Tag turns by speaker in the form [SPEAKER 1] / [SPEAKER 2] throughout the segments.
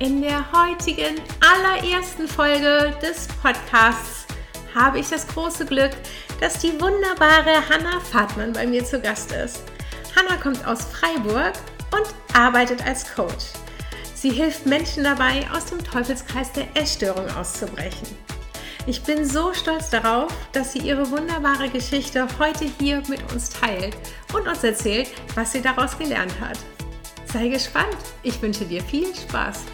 [SPEAKER 1] In der heutigen allerersten Folge des Podcasts habe ich das große Glück, dass die wunderbare Hanna Fahrtmann bei mir zu Gast ist. Hanna kommt aus Freiburg und arbeitet als Coach. Sie hilft Menschen dabei, aus dem Teufelskreis der Essstörung auszubrechen. Ich bin so stolz darauf, dass sie ihre wunderbare Geschichte heute hier mit uns teilt und uns erzählt, was sie daraus gelernt hat. Sei gespannt. Ich wünsche dir viel Spaß.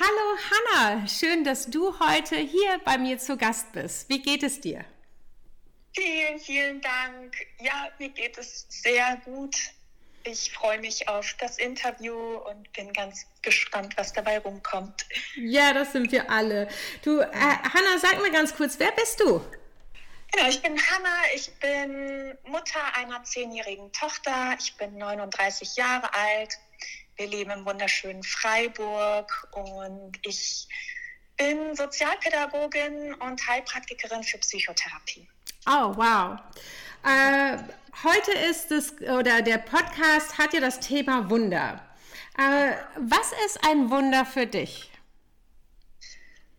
[SPEAKER 1] Hallo Hanna, schön, dass du heute hier bei mir zu Gast bist. Wie geht es dir?
[SPEAKER 2] Vielen, vielen Dank. Ja, mir geht es sehr gut. Ich freue mich auf das Interview und bin ganz gespannt, was dabei rumkommt.
[SPEAKER 1] Ja, das sind wir alle. Du, äh, Hanna, sag mir ganz kurz, wer bist du?
[SPEAKER 2] Genau, ich bin Hanna, ich bin Mutter einer zehnjährigen Tochter, ich bin 39 Jahre alt, wir leben im wunderschönen Freiburg und ich bin Sozialpädagogin und Heilpraktikerin für Psychotherapie.
[SPEAKER 1] Oh, wow. Äh, heute ist es, oder der Podcast hat ja das Thema Wunder. Äh, was ist ein Wunder für dich?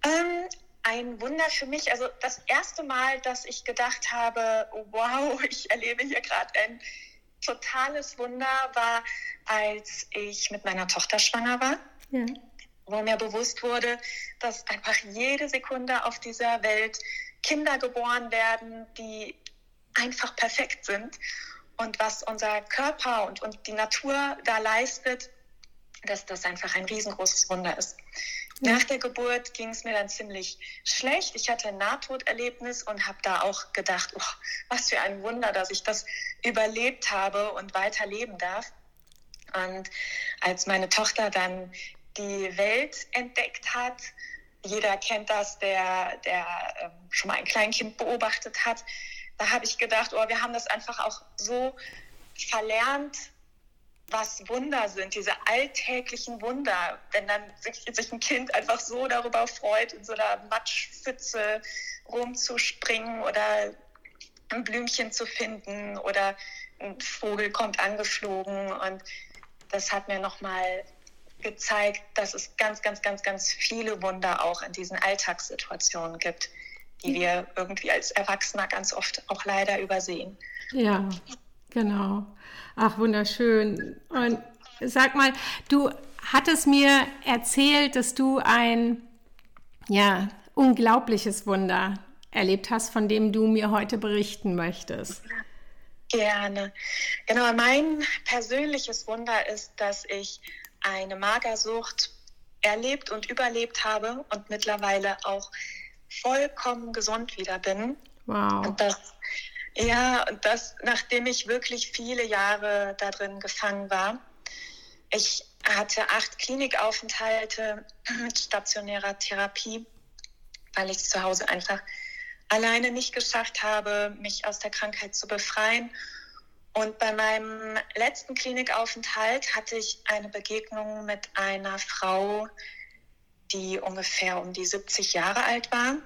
[SPEAKER 2] Ähm, ein Wunder für mich, also das erste Mal, dass ich gedacht habe, wow, ich erlebe hier gerade ein totales Wunder, war, als ich mit meiner Tochter schwanger war. Ja. Wo mir bewusst wurde, dass einfach jede Sekunde auf dieser Welt Kinder geboren werden, die einfach perfekt sind. Und was unser Körper und, und die Natur da leistet, dass das einfach ein riesengroßes Wunder ist. Nach der Geburt ging es mir dann ziemlich schlecht. Ich hatte ein Nahtoderlebnis und habe da auch gedacht, oh, was für ein Wunder, dass ich das überlebt habe und weiterleben darf. Und als meine Tochter dann die Welt entdeckt hat, jeder kennt das, der, der ähm, schon mal ein Kleinkind beobachtet hat, da habe ich gedacht, oh, wir haben das einfach auch so verlernt, was Wunder sind, diese alltäglichen Wunder, wenn dann sich, sich ein Kind einfach so darüber freut, in so einer Matschpfütze rumzuspringen oder ein Blümchen zu finden oder ein Vogel kommt angeflogen. Und das hat mir nochmal gezeigt, dass es ganz, ganz, ganz, ganz viele Wunder auch in diesen Alltagssituationen gibt die wir irgendwie als Erwachsener ganz oft auch leider übersehen.
[SPEAKER 1] Ja, genau. Ach, wunderschön. Und sag mal, du hattest mir erzählt, dass du ein ja, unglaubliches Wunder erlebt hast, von dem du mir heute berichten möchtest.
[SPEAKER 2] Gerne. Genau, mein persönliches Wunder ist, dass ich eine Magersucht erlebt und überlebt habe und mittlerweile auch vollkommen gesund wieder bin. Wow. Und das, ja, das, nachdem ich wirklich viele Jahre da drin gefangen war. Ich hatte acht Klinikaufenthalte mit stationärer Therapie, weil ich zu Hause einfach alleine nicht geschafft habe, mich aus der Krankheit zu befreien. Und bei meinem letzten Klinikaufenthalt hatte ich eine Begegnung mit einer Frau, die ungefähr um die 70 Jahre alt war.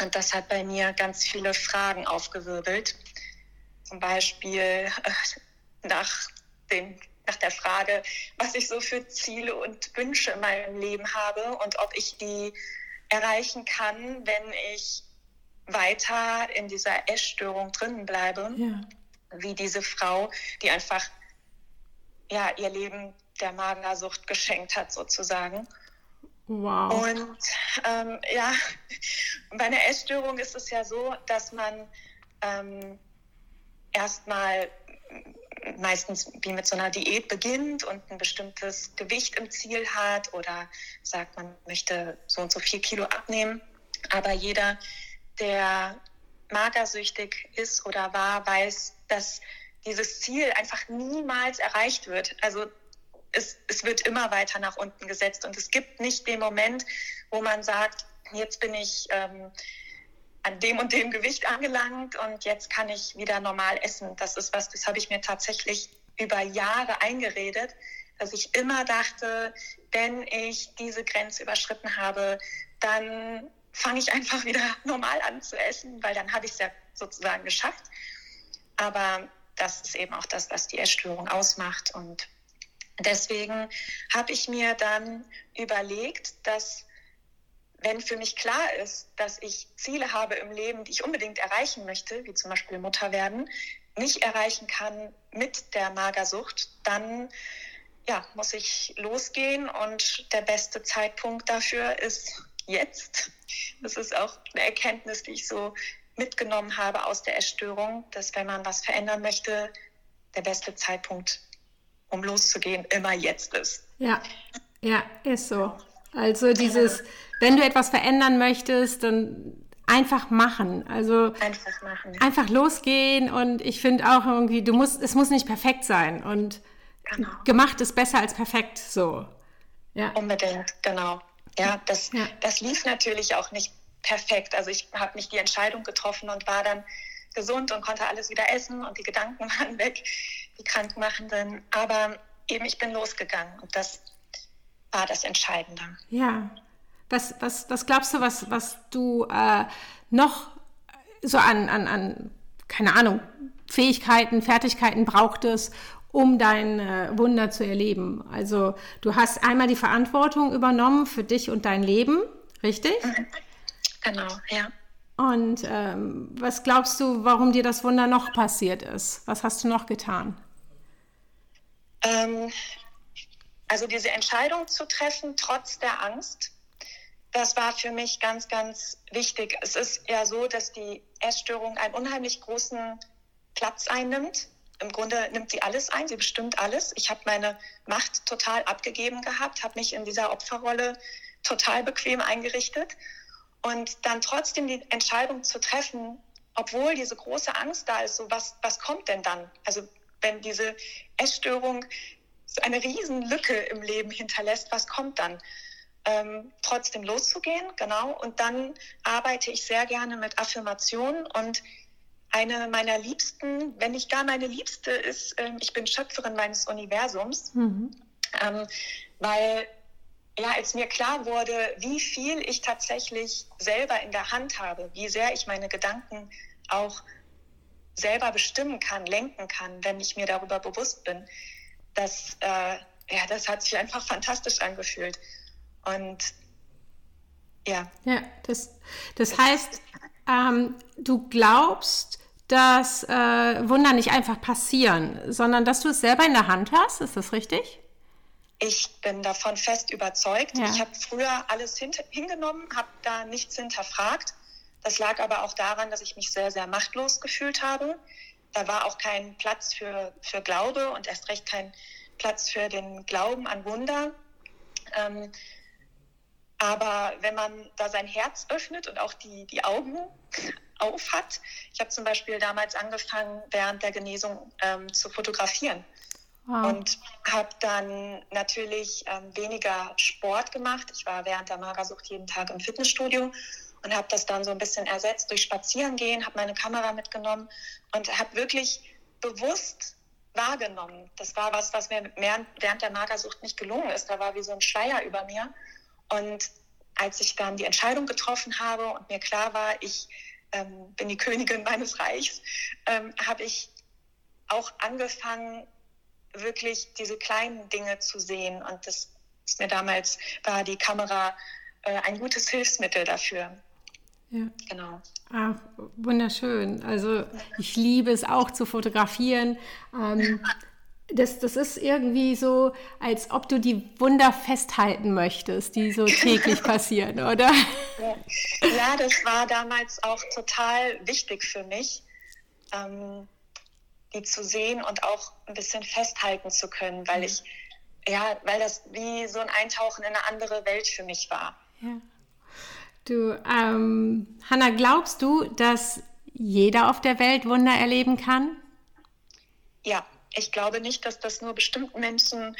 [SPEAKER 2] Und das hat bei mir ganz viele Fragen aufgewirbelt. Zum Beispiel äh, nach, den, nach der Frage, was ich so für Ziele und Wünsche in meinem Leben habe und ob ich die erreichen kann, wenn ich weiter in dieser Essstörung drinnen bleibe, ja. wie diese Frau, die einfach ja, ihr Leben der Magersucht geschenkt hat, sozusagen. Wow. Und ähm, ja, bei einer Essstörung ist es ja so, dass man ähm, erstmal meistens wie mit so einer Diät beginnt und ein bestimmtes Gewicht im Ziel hat oder sagt, man möchte so und so viel Kilo abnehmen. Aber jeder, der magersüchtig ist oder war, weiß, dass dieses Ziel einfach niemals erreicht wird. Also es, es wird immer weiter nach unten gesetzt und es gibt nicht den Moment, wo man sagt, jetzt bin ich ähm, an dem und dem Gewicht angelangt und jetzt kann ich wieder normal essen. Das ist was, das habe ich mir tatsächlich über Jahre eingeredet, dass ich immer dachte, wenn ich diese Grenze überschritten habe, dann fange ich einfach wieder normal an zu essen, weil dann habe ich es ja sozusagen geschafft. Aber das ist eben auch das, was die Essstörung ausmacht. Und deswegen habe ich mir dann überlegt, dass wenn für mich klar ist, dass ich Ziele habe im Leben, die ich unbedingt erreichen möchte, wie zum Beispiel Mutter werden, nicht erreichen kann mit der Magersucht, dann ja, muss ich losgehen und der beste Zeitpunkt dafür ist jetzt. Das ist auch eine Erkenntnis, die ich so mitgenommen habe aus der Essstörung, dass wenn man was verändern möchte, der beste Zeitpunkt, um loszugehen, immer jetzt ist.
[SPEAKER 1] Ja, ja, ist so. Also dieses, wenn du etwas verändern möchtest, dann einfach machen. Also
[SPEAKER 2] einfach machen.
[SPEAKER 1] Einfach losgehen und ich finde auch irgendwie, du musst, es muss nicht perfekt sein und genau. gemacht ist besser als perfekt. So.
[SPEAKER 2] Ja. Unbedingt, genau. Ja, das, ja. das lief natürlich auch nicht perfekt. Also ich habe nicht die Entscheidung getroffen und war dann gesund und konnte alles wieder essen und die Gedanken waren weg, die Krankmachenden. Aber eben, ich bin losgegangen und das war das Entscheidende.
[SPEAKER 1] Ja. Was, was, was glaubst du, was, was du äh, noch so an, an, an, keine Ahnung, Fähigkeiten, Fertigkeiten brauchtest, um dein äh, Wunder zu erleben? Also du hast einmal die Verantwortung übernommen für dich und dein Leben, richtig?
[SPEAKER 2] Genau, ja.
[SPEAKER 1] Und ähm, was glaubst du, warum dir das Wunder noch passiert ist? Was hast du noch getan?
[SPEAKER 2] Ähm, also diese Entscheidung zu treffen, trotz der Angst, das war für mich ganz, ganz wichtig. Es ist ja so, dass die Essstörung einen unheimlich großen Platz einnimmt. Im Grunde nimmt sie alles ein, sie bestimmt alles. Ich habe meine Macht total abgegeben gehabt, habe mich in dieser Opferrolle total bequem eingerichtet. Und dann trotzdem die Entscheidung zu treffen, obwohl diese große Angst da ist, so was, was kommt denn dann? Also wenn diese Essstörung so eine Riesenlücke im Leben hinterlässt, was kommt dann? ähm, trotzdem loszugehen, genau. Und dann arbeite ich sehr gerne mit Affirmationen und eine meiner liebsten, wenn nicht gar meine liebste, ist, ähm, ich bin Schöpferin meines Universums, mhm. ähm, weil ja, als mir klar wurde, wie viel ich tatsächlich selber in der Hand habe, wie sehr ich meine Gedanken auch selber bestimmen kann, lenken kann, wenn ich mir darüber bewusst bin, das, äh, ja, das hat sich einfach fantastisch angefühlt. Und ja.
[SPEAKER 1] Ja, das, das heißt, ähm, du glaubst, dass äh, Wunder nicht einfach passieren, sondern dass du es selber in der Hand hast. Ist das richtig?
[SPEAKER 2] Ich bin davon fest überzeugt. Ja. Ich habe früher alles hingenommen, habe da nichts hinterfragt. Das lag aber auch daran, dass ich mich sehr, sehr machtlos gefühlt habe. Da war auch kein Platz für, für Glaube und erst recht kein Platz für den Glauben an Wunder. Ähm, aber wenn man da sein Herz öffnet und auch die, die Augen auf hat, ich habe zum Beispiel damals angefangen, während der Genesung ähm, zu fotografieren. Wow. Und habe dann natürlich ähm, weniger Sport gemacht. Ich war während der Magersucht jeden Tag im Fitnessstudio und habe das dann so ein bisschen ersetzt durch Spazierengehen, habe meine Kamera mitgenommen und habe wirklich bewusst wahrgenommen. Das war was, was mir während der Magersucht nicht gelungen ist. Da war wie so ein Schleier über mir. Und als ich dann die Entscheidung getroffen habe und mir klar war, ich ähm, bin die Königin meines Reichs, ähm, habe ich auch angefangen, wirklich diese kleinen Dinge zu sehen. Und das ist mir damals, war die Kamera äh, ein gutes Hilfsmittel dafür.
[SPEAKER 1] Ja. Genau. Ach, wunderschön. Also ich liebe es auch zu fotografieren. Ähm, das, das ist irgendwie so, als ob du die Wunder festhalten möchtest, die so täglich passieren, oder?
[SPEAKER 2] Ja, das war damals auch total wichtig für mich, ähm, die zu sehen und auch ein bisschen festhalten zu können, weil ich, ja, weil das wie so ein Eintauchen in eine andere Welt für mich war.
[SPEAKER 1] Ja. Du, ähm, Hanna, glaubst du, dass jeder auf der Welt Wunder erleben kann?
[SPEAKER 2] ja, ich glaube nicht, dass das nur bestimmten Menschen,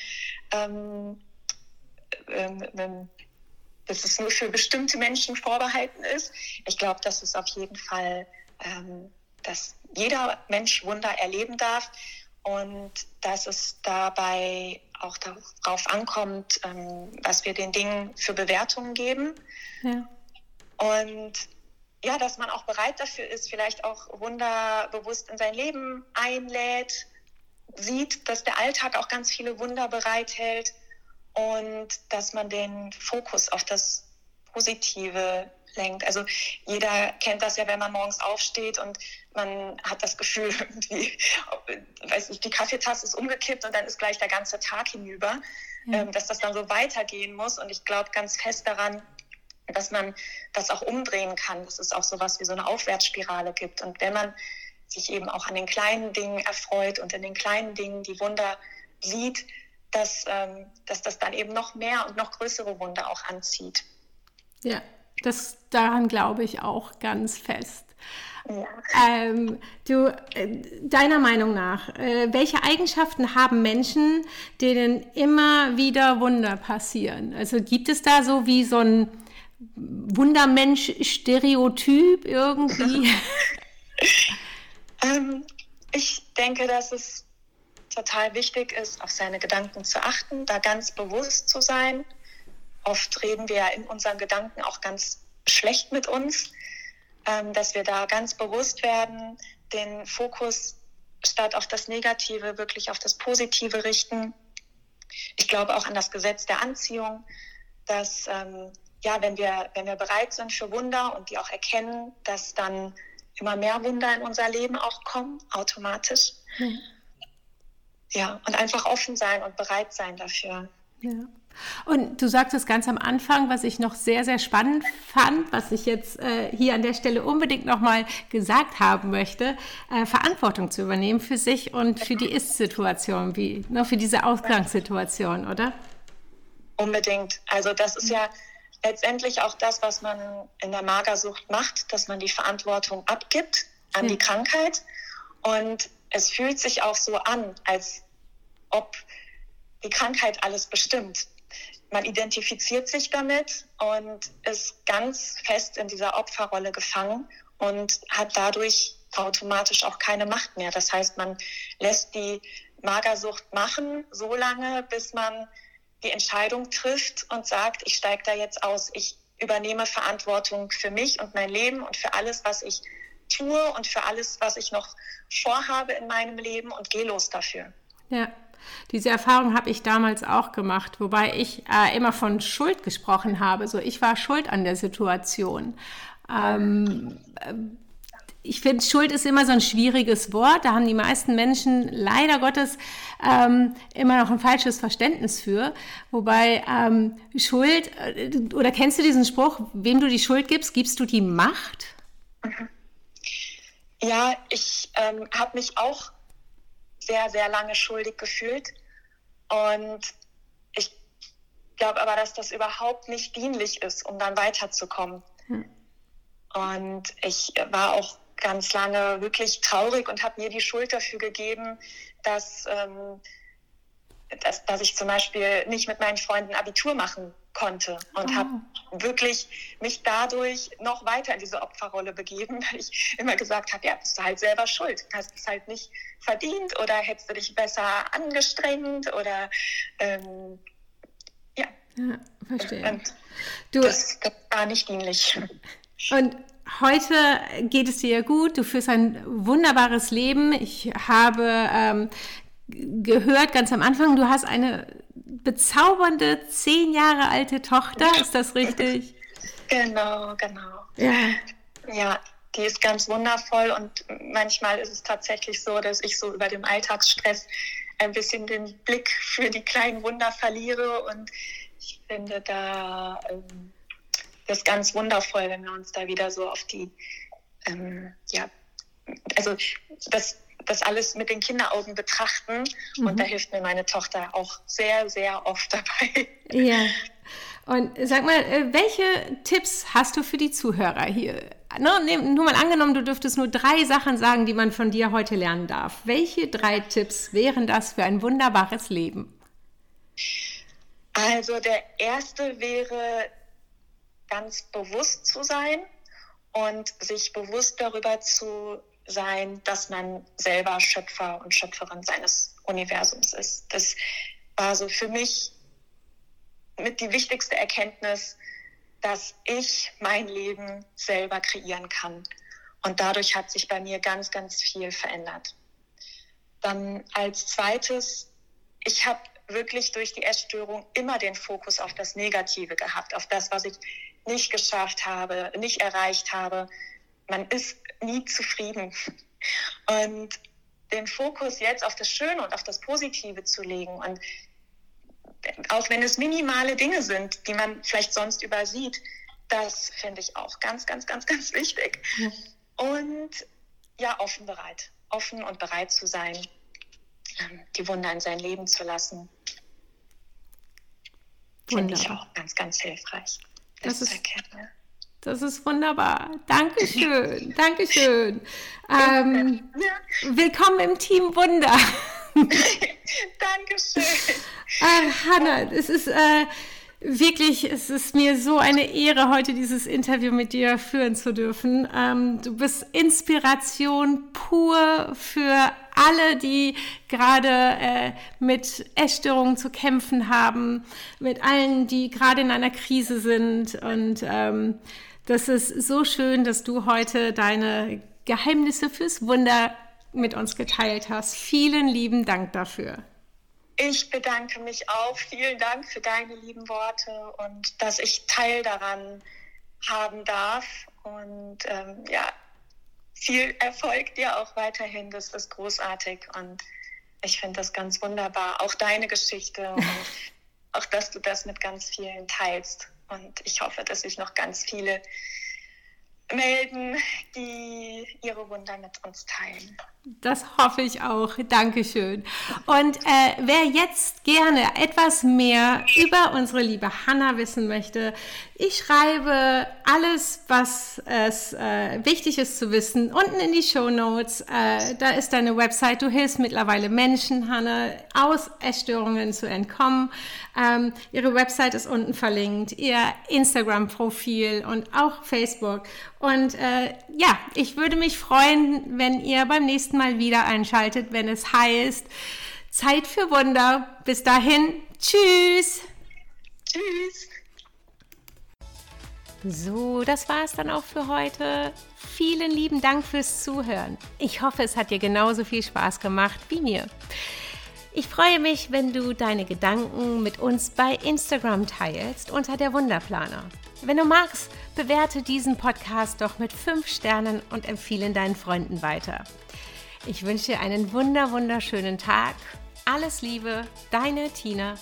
[SPEAKER 2] ähm, ähm, ähm, dass es nur für bestimmte Menschen vorbehalten ist. Ich glaube, dass es auf jeden Fall, ähm, dass jeder Mensch Wunder erleben darf und dass es dabei auch darauf ankommt, ähm, was wir den Dingen für Bewertungen geben. Ja. Und ja, dass man auch bereit dafür ist, vielleicht auch Wunder bewusst in sein Leben einlädt, sieht, dass der Alltag auch ganz viele Wunder bereithält und dass man den Fokus auf das Positive lenkt. Also jeder kennt das ja, wenn man morgens aufsteht und man hat das Gefühl, irgendwie, weiß nicht, die Kaffeetasse ist umgekippt und dann ist gleich der ganze Tag hinüber, ja. Ähm, dass das dann so weitergehen muss. Und ich glaube ganz fest daran, dass man das auch umdrehen kann, dass es auch so was wie so eine Aufwärtsspirale gibt. Und wenn man sich eben auch an den kleinen Dingen erfreut und in den kleinen Dingen die Wunder sieht, dass, ähm, dass das dann eben noch mehr und noch größere Wunder auch anzieht.
[SPEAKER 1] Ja, das daran glaube ich auch ganz fest. Ja. Ähm, du, äh, deiner Meinung nach, äh, welche Eigenschaften haben Menschen, denen immer wieder Wunder passieren? Also gibt es da so wie so ein Wundermensch-Stereotyp irgendwie?
[SPEAKER 2] ähm, ich denke, dass es total wichtig ist, auf seine Gedanken zu achten, da ganz bewusst zu sein. Oft reden wir ja in unseren Gedanken auch ganz schlecht mit uns, ähm, dass wir da ganz bewusst werden, den Fokus statt auf das Negative wirklich auf das Positive richten. Ich glaube auch an das Gesetz der Anziehung, dass ähm, ja, wenn wir, wenn wir bereit sind für Wunder und die auch erkennen, dass dann immer mehr Wunder in unser Leben auch kommen, automatisch. Mhm. Ja, und einfach offen sein und bereit sein dafür.
[SPEAKER 1] Ja. Und du sagtest ganz am Anfang, was ich noch sehr, sehr spannend fand, was ich jetzt äh, hier an der Stelle unbedingt nochmal gesagt haben möchte, äh, Verantwortung zu übernehmen für sich und für die Ist-Situation, wie ne, für diese Ausgangssituation, oder?
[SPEAKER 2] Unbedingt. Also das ist ja letztendlich auch das, was man in der Magersucht macht, dass man die Verantwortung abgibt an ja. die Krankheit. Und es fühlt sich auch so an, als ob die Krankheit alles bestimmt man identifiziert sich damit und ist ganz fest in dieser Opferrolle gefangen und hat dadurch automatisch auch keine Macht mehr. Das heißt, man lässt die Magersucht machen, so lange, bis man die Entscheidung trifft und sagt, ich steige da jetzt aus, ich übernehme Verantwortung für mich und mein Leben und für alles, was ich tue und für alles, was ich noch vorhabe in meinem Leben und gehe los dafür.
[SPEAKER 1] Ja, diese Erfahrung habe ich damals auch gemacht, wobei ich äh, immer von Schuld gesprochen habe. So, ich war schuld an der Situation. Ähm, äh, ich finde, Schuld ist immer so ein schwieriges Wort. Da haben die meisten Menschen leider Gottes ähm, immer noch ein falsches Verständnis für. Wobei ähm, Schuld, äh, oder kennst du diesen Spruch, wem du die Schuld gibst, gibst du die Macht?
[SPEAKER 2] Ja, ich ähm, habe mich auch sehr, sehr lange schuldig gefühlt. Und ich glaube aber, dass das überhaupt nicht dienlich ist, um dann weiterzukommen. Hm. Und ich war auch ganz lange wirklich traurig und habe mir die Schuld dafür gegeben, dass, ähm, dass, dass ich zum Beispiel nicht mit meinen Freunden Abitur machen konnte und oh. habe wirklich mich dadurch noch weiter in diese Opferrolle begeben, weil ich immer gesagt habe, ja, bist du halt selber schuld, hast es halt nicht verdient oder hättest du dich besser angestrengt oder ähm, ja.
[SPEAKER 1] Ja, verstehe. Und
[SPEAKER 2] du, das, das war nicht dienlich.
[SPEAKER 1] Und heute geht es dir gut, du führst ein wunderbares Leben. Ich habe ähm, gehört ganz am Anfang, du hast eine bezaubernde, zehn Jahre alte Tochter, ist das richtig?
[SPEAKER 2] Genau, genau. Ja. Ja, die ist ganz wundervoll und manchmal ist es tatsächlich so, dass ich so über dem Alltagsstress ein bisschen den Blick für die kleinen Wunder verliere und ich finde da ähm, das ganz wundervoll, wenn wir uns da wieder so auf die, ähm, ja, also das das alles mit den Kinderaugen betrachten. Mhm. Und da hilft mir meine Tochter auch sehr, sehr oft dabei.
[SPEAKER 1] Ja. Und sag mal, äh, welche Tipps hast du für die Zuhörer hier? Ne, nur mal angenommen, du dürftest nur drei Sachen sagen, die man von dir heute lernen darf. Welche drei Tipps wären das für ein wunderbares Leben?
[SPEAKER 2] Also der erste wäre ganz bewusst zu sein und sich bewusst darüber zu sein, dass man selber Schöpfer und Schöpferin seines Universums ist. Das war so für mich mit die wichtigste Erkenntnis, dass ich mein Leben selber kreieren kann. Und dadurch hat sich bei mir ganz, ganz viel verändert. Dann als zweites, ich habe wirklich durch die Essstörung immer den Fokus auf das Negative gehabt, auf das, was ich nicht geschafft habe, nicht erreicht habe. Man ist nie zufrieden. Und den Fokus jetzt auf das Schöne und auf das Positive zu legen und auch wenn es minimale Dinge sind, die man vielleicht sonst übersieht, das finde ich auch ganz, ganz, ganz, ganz wichtig. Und ja, offen bereit, offen und bereit zu sein, die Wunder in sein Leben zu lassen. Finde ich auch ganz, ganz hilfreich.
[SPEAKER 1] Das, das ist, erkennen. Das ist wunderbar. Dankeschön. Dankeschön. Ähm. Willkommen im Team Wunder.
[SPEAKER 2] Dankeschön.
[SPEAKER 1] Ach, Hanna, es ist äh, wirklich, es ist mir so eine Ehre, heute dieses Interview mit dir führen zu dürfen. Ähm, du bist Inspiration pur für alle, die gerade äh, mit Essstörungen zu kämpfen haben, mit allen, die gerade in einer Krise sind. Und ähm, das ist so schön, dass du heute deine Geheimnisse fürs Wunder mit uns geteilt hast. Vielen lieben Dank dafür.
[SPEAKER 2] Ich bedanke mich auch. Vielen Dank für deine lieben Worte und dass ich Teil daran haben darf. Und ähm, ja, viel Erfolg dir auch weiterhin. Das ist großartig und ich finde das ganz wunderbar. Auch deine Geschichte und auch, dass du das mit ganz vielen teilst. Und ich hoffe, dass ich noch ganz viele melden, die ihre Wunder mit uns teilen.
[SPEAKER 1] Das hoffe ich auch. Dankeschön. Und äh, wer jetzt gerne etwas mehr über unsere liebe Hanna wissen möchte, ich schreibe alles, was es äh, wichtig ist zu wissen, unten in die Show Notes. Äh, da ist deine Website. Du hilfst mittlerweile Menschen, Hanna, aus Essstörungen zu entkommen. Ähm, ihre Website ist unten verlinkt, ihr Instagram-Profil und auch Facebook. Und äh, ja, ich würde mich freuen, wenn ihr beim nächsten Mal wieder einschaltet, wenn es heißt Zeit für Wunder. Bis dahin, tschüss.
[SPEAKER 2] Tschüss.
[SPEAKER 1] So, das war es dann auch für heute. Vielen lieben Dank fürs Zuhören. Ich hoffe, es hat dir genauso viel Spaß gemacht wie mir. Ich freue mich, wenn du deine Gedanken mit uns bei Instagram teilst unter der Wunderplaner. Wenn du magst, bewerte diesen Podcast doch mit 5 Sternen und empfehle deinen Freunden weiter. Ich wünsche dir einen wunder wunderschönen Tag. Alles Liebe, deine Tina.